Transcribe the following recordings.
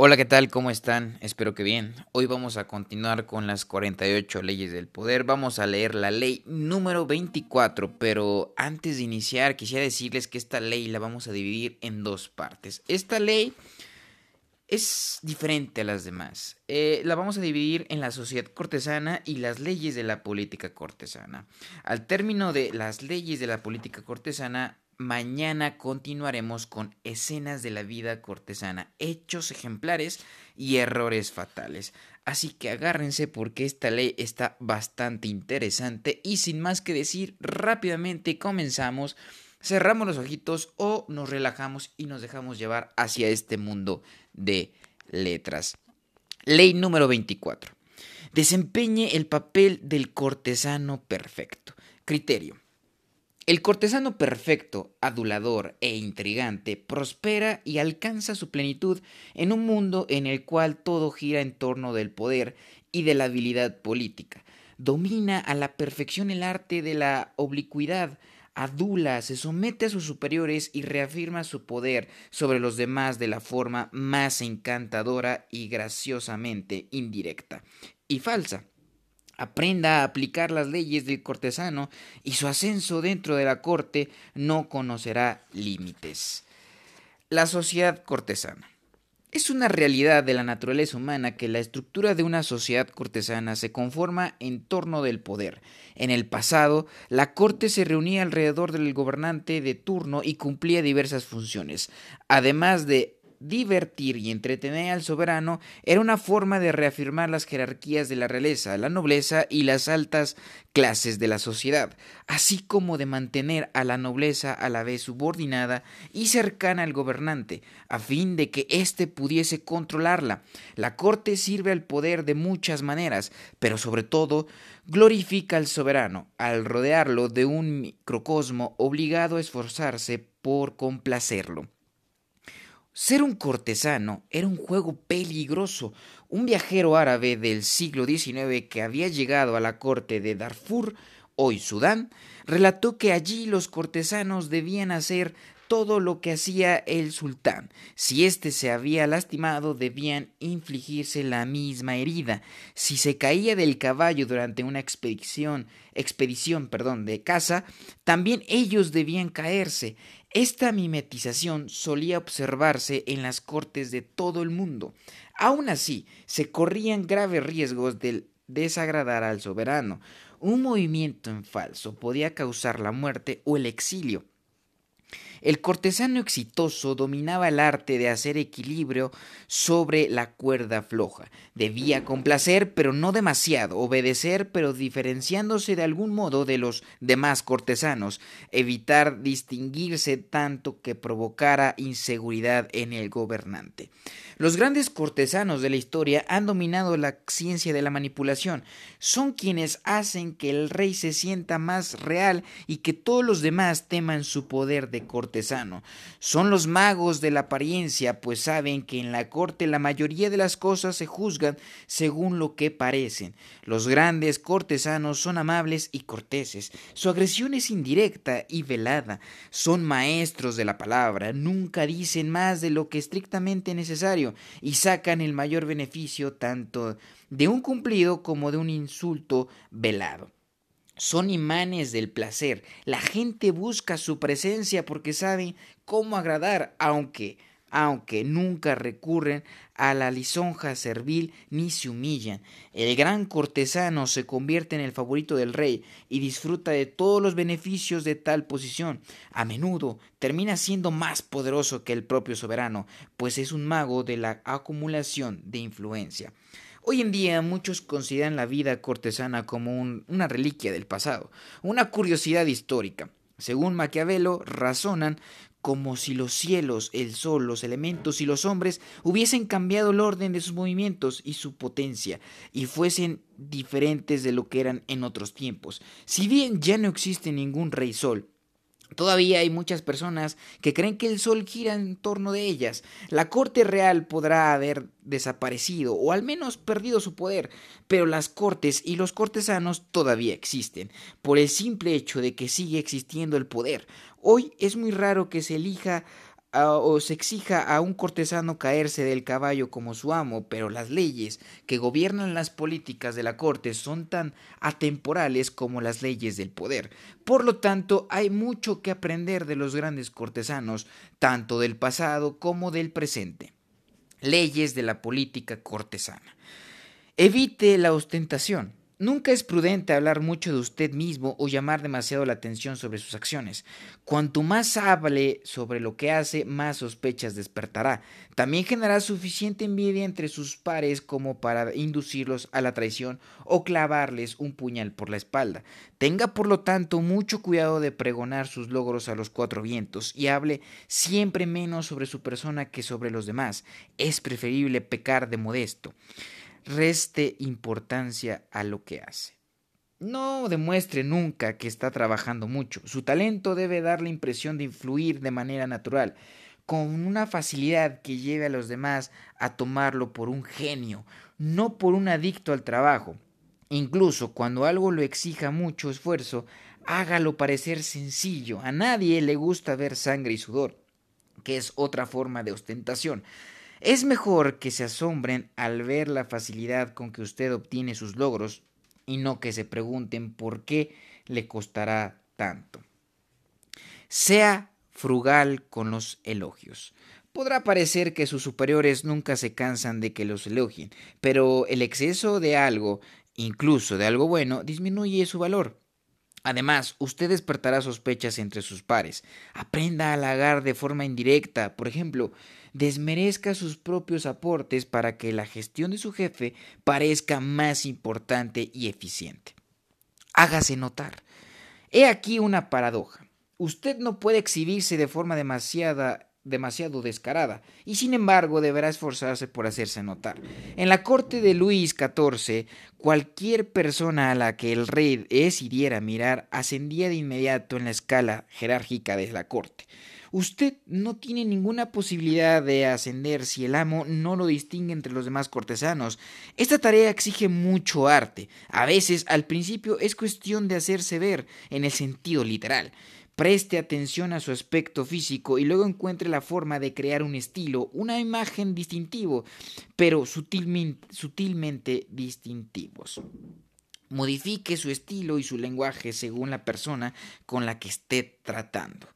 Hola, ¿qué tal? ¿Cómo están? Espero que bien. Hoy vamos a continuar con las 48 leyes del poder. Vamos a leer la ley número 24, pero antes de iniciar quisiera decirles que esta ley la vamos a dividir en dos partes. Esta ley es diferente a las demás. Eh, la vamos a dividir en la sociedad cortesana y las leyes de la política cortesana. Al término de las leyes de la política cortesana, Mañana continuaremos con escenas de la vida cortesana, hechos ejemplares y errores fatales. Así que agárrense porque esta ley está bastante interesante y sin más que decir, rápidamente comenzamos, cerramos los ojitos o nos relajamos y nos dejamos llevar hacia este mundo de letras. Ley número 24. Desempeñe el papel del cortesano perfecto. Criterio. El cortesano perfecto, adulador e intrigante prospera y alcanza su plenitud en un mundo en el cual todo gira en torno del poder y de la habilidad política. Domina a la perfección el arte de la oblicuidad, adula, se somete a sus superiores y reafirma su poder sobre los demás de la forma más encantadora y graciosamente indirecta y falsa aprenda a aplicar las leyes del cortesano y su ascenso dentro de la corte no conocerá límites. La sociedad cortesana. Es una realidad de la naturaleza humana que la estructura de una sociedad cortesana se conforma en torno del poder. En el pasado, la corte se reunía alrededor del gobernante de turno y cumplía diversas funciones, además de divertir y entretener al soberano era una forma de reafirmar las jerarquías de la realeza, la nobleza y las altas clases de la sociedad, así como de mantener a la nobleza a la vez subordinada y cercana al gobernante, a fin de que éste pudiese controlarla. La corte sirve al poder de muchas maneras, pero sobre todo glorifica al soberano, al rodearlo de un microcosmo obligado a esforzarse por complacerlo. Ser un cortesano era un juego peligroso. Un viajero árabe del siglo XIX que había llegado a la corte de Darfur, hoy Sudán, relató que allí los cortesanos debían hacer todo lo que hacía el sultán. Si éste se había lastimado, debían infligirse la misma herida. Si se caía del caballo durante una expedición, expedición, perdón, de caza, también ellos debían caerse. Esta mimetización solía observarse en las cortes de todo el mundo. Aun así, se corrían graves riesgos de desagradar al soberano. Un movimiento en falso podía causar la muerte o el exilio. El cortesano exitoso dominaba el arte de hacer equilibrio sobre la cuerda floja. Debía complacer, pero no demasiado, obedecer, pero diferenciándose de algún modo de los demás cortesanos, evitar distinguirse tanto que provocara inseguridad en el gobernante. Los grandes cortesanos de la historia han dominado la ciencia de la manipulación. Son quienes hacen que el rey se sienta más real y que todos los demás teman su poder de cortesano. Son los magos de la apariencia, pues saben que en la corte la mayoría de las cosas se juzgan según lo que parecen. Los grandes cortesanos son amables y corteses. Su agresión es indirecta y velada. Son maestros de la palabra. Nunca dicen más de lo que estrictamente necesario y sacan el mayor beneficio tanto de un cumplido como de un insulto velado. Son imanes del placer. La gente busca su presencia porque saben cómo agradar, aunque aunque nunca recurren a la lisonja servil ni se humillan. El gran cortesano se convierte en el favorito del rey y disfruta de todos los beneficios de tal posición. A menudo termina siendo más poderoso que el propio soberano, pues es un mago de la acumulación de influencia. Hoy en día muchos consideran la vida cortesana como una reliquia del pasado, una curiosidad histórica. Según Maquiavelo, razonan como si los cielos, el sol, los elementos y los hombres hubiesen cambiado el orden de sus movimientos y su potencia, y fuesen diferentes de lo que eran en otros tiempos. Si bien ya no existe ningún rey sol, Todavía hay muchas personas que creen que el sol gira en torno de ellas. La corte real podrá haber desaparecido o al menos perdido su poder, pero las cortes y los cortesanos todavía existen, por el simple hecho de que sigue existiendo el poder. Hoy es muy raro que se elija o se exija a un cortesano caerse del caballo como su amo, pero las leyes que gobiernan las políticas de la corte son tan atemporales como las leyes del poder. Por lo tanto, hay mucho que aprender de los grandes cortesanos, tanto del pasado como del presente. Leyes de la política cortesana. Evite la ostentación. Nunca es prudente hablar mucho de usted mismo o llamar demasiado la atención sobre sus acciones. Cuanto más hable sobre lo que hace, más sospechas despertará. También generará suficiente envidia entre sus pares como para inducirlos a la traición o clavarles un puñal por la espalda. Tenga por lo tanto mucho cuidado de pregonar sus logros a los cuatro vientos y hable siempre menos sobre su persona que sobre los demás. Es preferible pecar de modesto reste importancia a lo que hace. No demuestre nunca que está trabajando mucho. Su talento debe dar la impresión de influir de manera natural, con una facilidad que lleve a los demás a tomarlo por un genio, no por un adicto al trabajo. Incluso cuando algo lo exija mucho esfuerzo, hágalo parecer sencillo. A nadie le gusta ver sangre y sudor, que es otra forma de ostentación. Es mejor que se asombren al ver la facilidad con que usted obtiene sus logros y no que se pregunten por qué le costará tanto. Sea frugal con los elogios. Podrá parecer que sus superiores nunca se cansan de que los elogien, pero el exceso de algo, incluso de algo bueno, disminuye su valor. Además, usted despertará sospechas entre sus pares. Aprenda a halagar de forma indirecta. Por ejemplo, desmerezca sus propios aportes para que la gestión de su jefe parezca más importante y eficiente. Hágase notar. He aquí una paradoja. Usted no puede exhibirse de forma demasiada demasiado descarada, y sin embargo deberá esforzarse por hacerse notar. En la corte de Luis XIV, cualquier persona a la que el rey decidiera mirar ascendía de inmediato en la escala jerárquica de la corte. Usted no tiene ninguna posibilidad de ascender si el amo no lo distingue entre los demás cortesanos. Esta tarea exige mucho arte. A veces, al principio, es cuestión de hacerse ver en el sentido literal. Preste atención a su aspecto físico y luego encuentre la forma de crear un estilo, una imagen distintivo, pero sutilmente, sutilmente distintivos. Modifique su estilo y su lenguaje según la persona con la que esté tratando.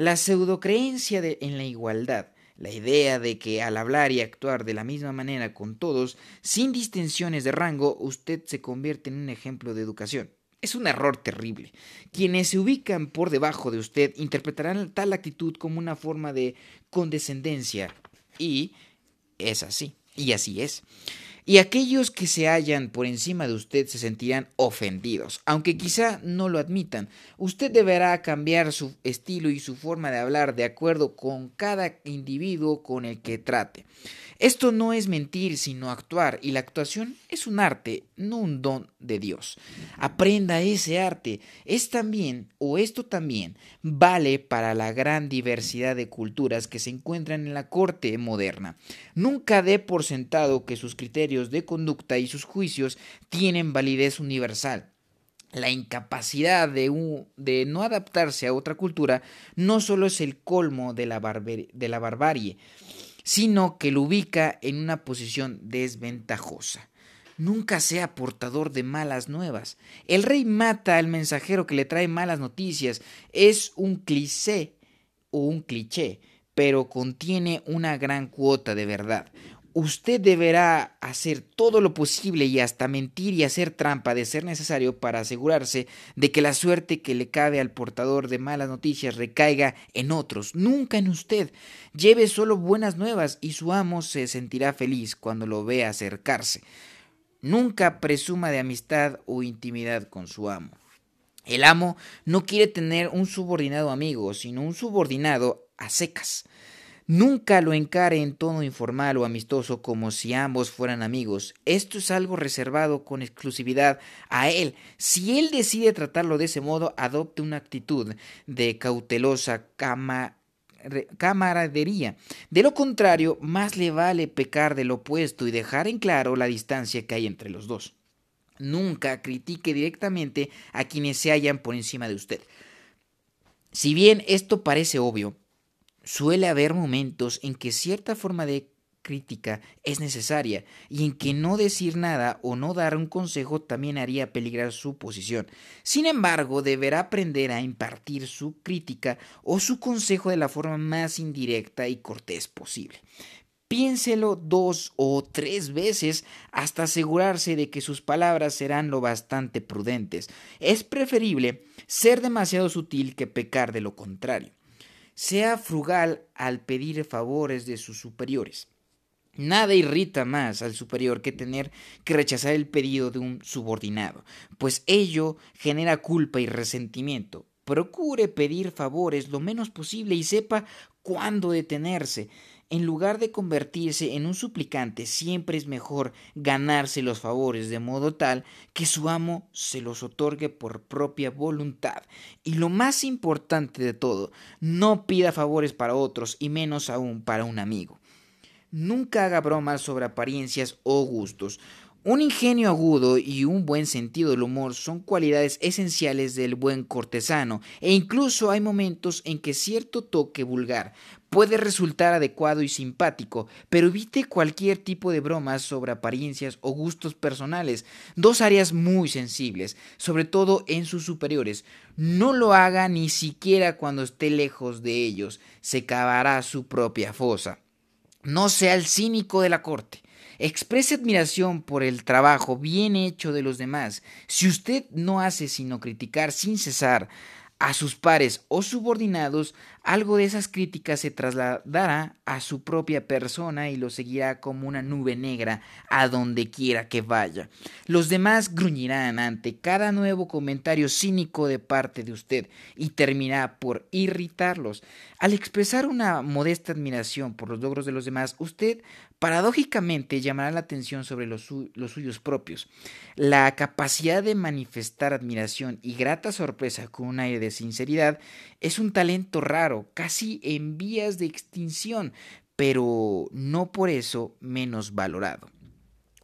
La pseudocreencia de, en la igualdad, la idea de que al hablar y actuar de la misma manera con todos, sin distinciones de rango, usted se convierte en un ejemplo de educación. Es un error terrible. Quienes se ubican por debajo de usted interpretarán tal actitud como una forma de condescendencia. Y es así. Y así es y aquellos que se hallan por encima de usted se sentirán ofendidos, aunque quizá no lo admitan. Usted deberá cambiar su estilo y su forma de hablar de acuerdo con cada individuo con el que trate. Esto no es mentir, sino actuar, y la actuación es un arte, no un don de Dios. Aprenda ese arte. Es también, o esto también, vale para la gran diversidad de culturas que se encuentran en la corte moderna. Nunca dé por sentado que sus criterios de conducta y sus juicios tienen validez universal. La incapacidad de, no adaptarse a otra cultura no solo es el colmo de la, de la barbarie, sino que lo ubica en una posición desventajosa. Nunca sea portador de malas nuevas. El rey mata al mensajero que le trae malas noticias. Es un cliché o un cliché, pero contiene una gran cuota de verdad usted deberá hacer todo lo posible y hasta mentir y hacer trampa de ser necesario para asegurarse de que la suerte que le cabe al portador de malas noticias recaiga en otros, nunca en usted. Lleve solo buenas nuevas y su amo se sentirá feliz cuando lo vea acercarse. Nunca presuma de amistad o intimidad con su amo. El amo no quiere tener un subordinado amigo, sino un subordinado a secas. Nunca lo encare en tono informal o amistoso como si ambos fueran amigos. Esto es algo reservado con exclusividad a él. Si él decide tratarlo de ese modo, adopte una actitud de cautelosa camaradería. De lo contrario, más le vale pecar del opuesto y dejar en claro la distancia que hay entre los dos. Nunca critique directamente a quienes se hallan por encima de usted. Si bien esto parece obvio, suele haber momentos en que cierta forma de crítica es necesaria y en que no decir nada o no dar un consejo también haría peligrar su posición. Sin embargo, deberá aprender a impartir su crítica o su consejo de la forma más indirecta y cortés posible. Piénselo dos o tres veces hasta asegurarse de que sus palabras serán lo bastante prudentes. Es preferible ser demasiado sutil que pecar de lo contrario. Sea frugal al pedir favores de sus superiores. Nada irrita más al superior que tener que rechazar el pedido de un subordinado, pues ello genera culpa y resentimiento. Procure pedir favores lo menos posible y sepa cuándo detenerse. En lugar de convertirse en un suplicante, siempre es mejor ganarse los favores de modo tal que su amo se los otorgue por propia voluntad. Y lo más importante de todo, no pida favores para otros y menos aún para un amigo. Nunca haga bromas sobre apariencias o gustos. Un ingenio agudo y un buen sentido del humor son cualidades esenciales del buen cortesano, e incluso hay momentos en que cierto toque vulgar puede resultar adecuado y simpático, pero evite cualquier tipo de bromas sobre apariencias o gustos personales, dos áreas muy sensibles, sobre todo en sus superiores. No lo haga ni siquiera cuando esté lejos de ellos, se cavará su propia fosa. No sea el cínico de la corte. Exprese admiración por el trabajo bien hecho de los demás. Si usted no hace sino criticar sin cesar a sus pares o subordinados, algo de esas críticas se trasladará a su propia persona y lo seguirá como una nube negra a donde quiera que vaya. Los demás gruñirán ante cada nuevo comentario cínico de parte de usted y terminará por irritarlos. Al expresar una modesta admiración por los logros de los demás, usted paradójicamente llamará la atención sobre los, suyos propios. La capacidad de manifestar admiración y grata sorpresa con un aire de sinceridad es un talento raro, casi en vías de extinción, pero no por eso menos valorado.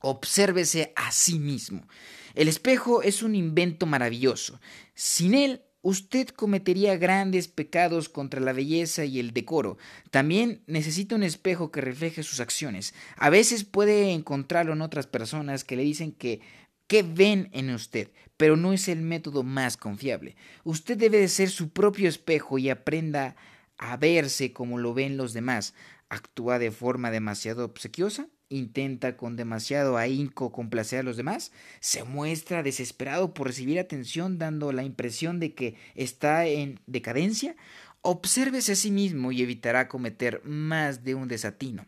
Obsérvese a sí mismo. El espejo es un invento maravilloso. Sin él usted cometería grandes pecados contra la belleza y el decoro. También necesita un espejo que refleje sus acciones. A veces puede encontrarlo en otras personas que le dicen que qué ven en usted, pero no es el método más confiable. Usted debe de ser su propio espejo y aprenda a verse como lo ven los demás. ¿Actúa de forma demasiado obsequiosa? Intenta con demasiado ahínco complacer a los demás, se muestra desesperado por recibir atención dando la impresión de que está en decadencia, obsérvese a sí mismo y evitará cometer más de un desatino.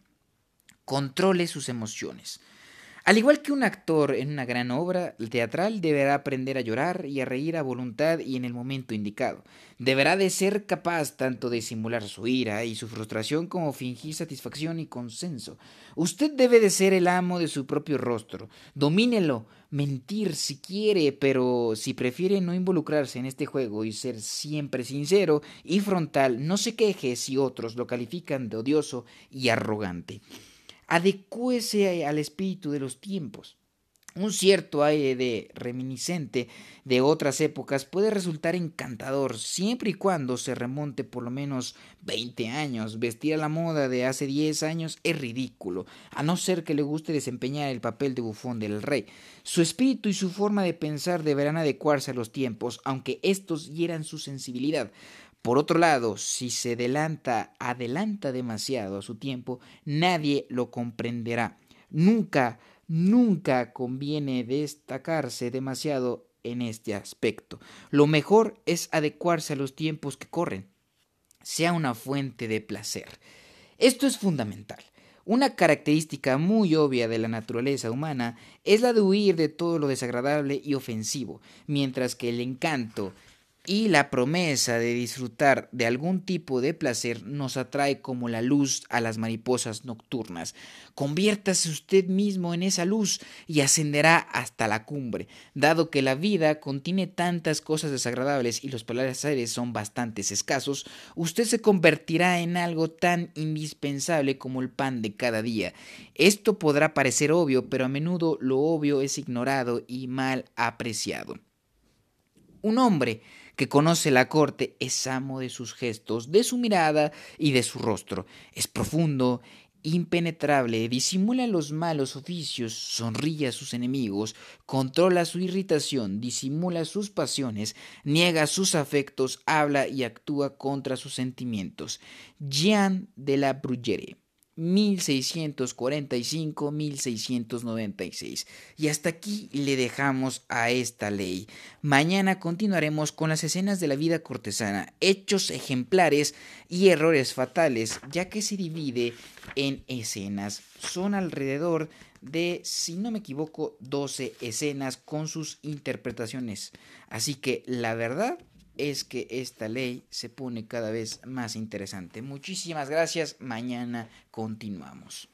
Controle sus emociones. Al igual que un actor en una gran obra teatral deberá aprender a llorar y a reír a voluntad y en el momento indicado. Deberá de ser capaz tanto de simular su ira y su frustración como fingir satisfacción y consenso. Usted debe de ser el amo de su propio rostro. Domínelo, mentir si quiere, pero si prefiere no involucrarse en este juego y ser siempre sincero y frontal, no se queje si otros lo califican de odioso y arrogante adecúese al espíritu de los tiempos. Un cierto aire de reminiscente de otras épocas puede resultar encantador siempre y cuando se remonte por lo menos 20 años. Vestir a la moda de hace 10 años es ridículo, a no ser que le guste desempeñar el papel de bufón del rey. Su espíritu y su forma de pensar deberán adecuarse a los tiempos, aunque estos hieran su sensibilidad. Por otro lado, si se adelanta, adelanta demasiado a su tiempo, nadie lo comprenderá. Nunca, nunca conviene destacarse demasiado en este aspecto. Lo mejor es adecuarse a los tiempos que corren, sea una fuente de placer. Esto es fundamental. Una característica muy obvia de la naturaleza humana es la de huir de todo lo desagradable y ofensivo, mientras que el encanto y la promesa de disfrutar de algún tipo de placer nos atrae como la luz a las mariposas nocturnas. Conviértase usted mismo en esa luz y ascenderá hasta la cumbre. Dado que la vida contiene tantas cosas desagradables y los placeres son bastante escasos, usted se convertirá en algo tan indispensable como el pan de cada día. Esto podrá parecer obvio, pero a menudo lo obvio es ignorado y mal apreciado. Un hombre que conoce la corte, es amo de sus gestos, de su mirada y de su rostro. Es profundo impenetrable, disimula los malos oficios, sonríe a sus enemigos, controla su irritación, disimula sus pasiones, niega sus afectos, habla y actúa contra sus sentimientos. Jean de la Bruyere 1645-1696. Y hasta aquí le dejamos a esta ley. Mañana continuaremos con las escenas de la vida cortesana, hechos ejemplares y errores fatales, ya que se divide en escenas. Son alrededor de, si no me equivoco, 12 escenas con sus interpretaciones. Así que la verdad es que esta ley se pone cada vez más interesante. Muchísimas gracias. Mañana continuamos.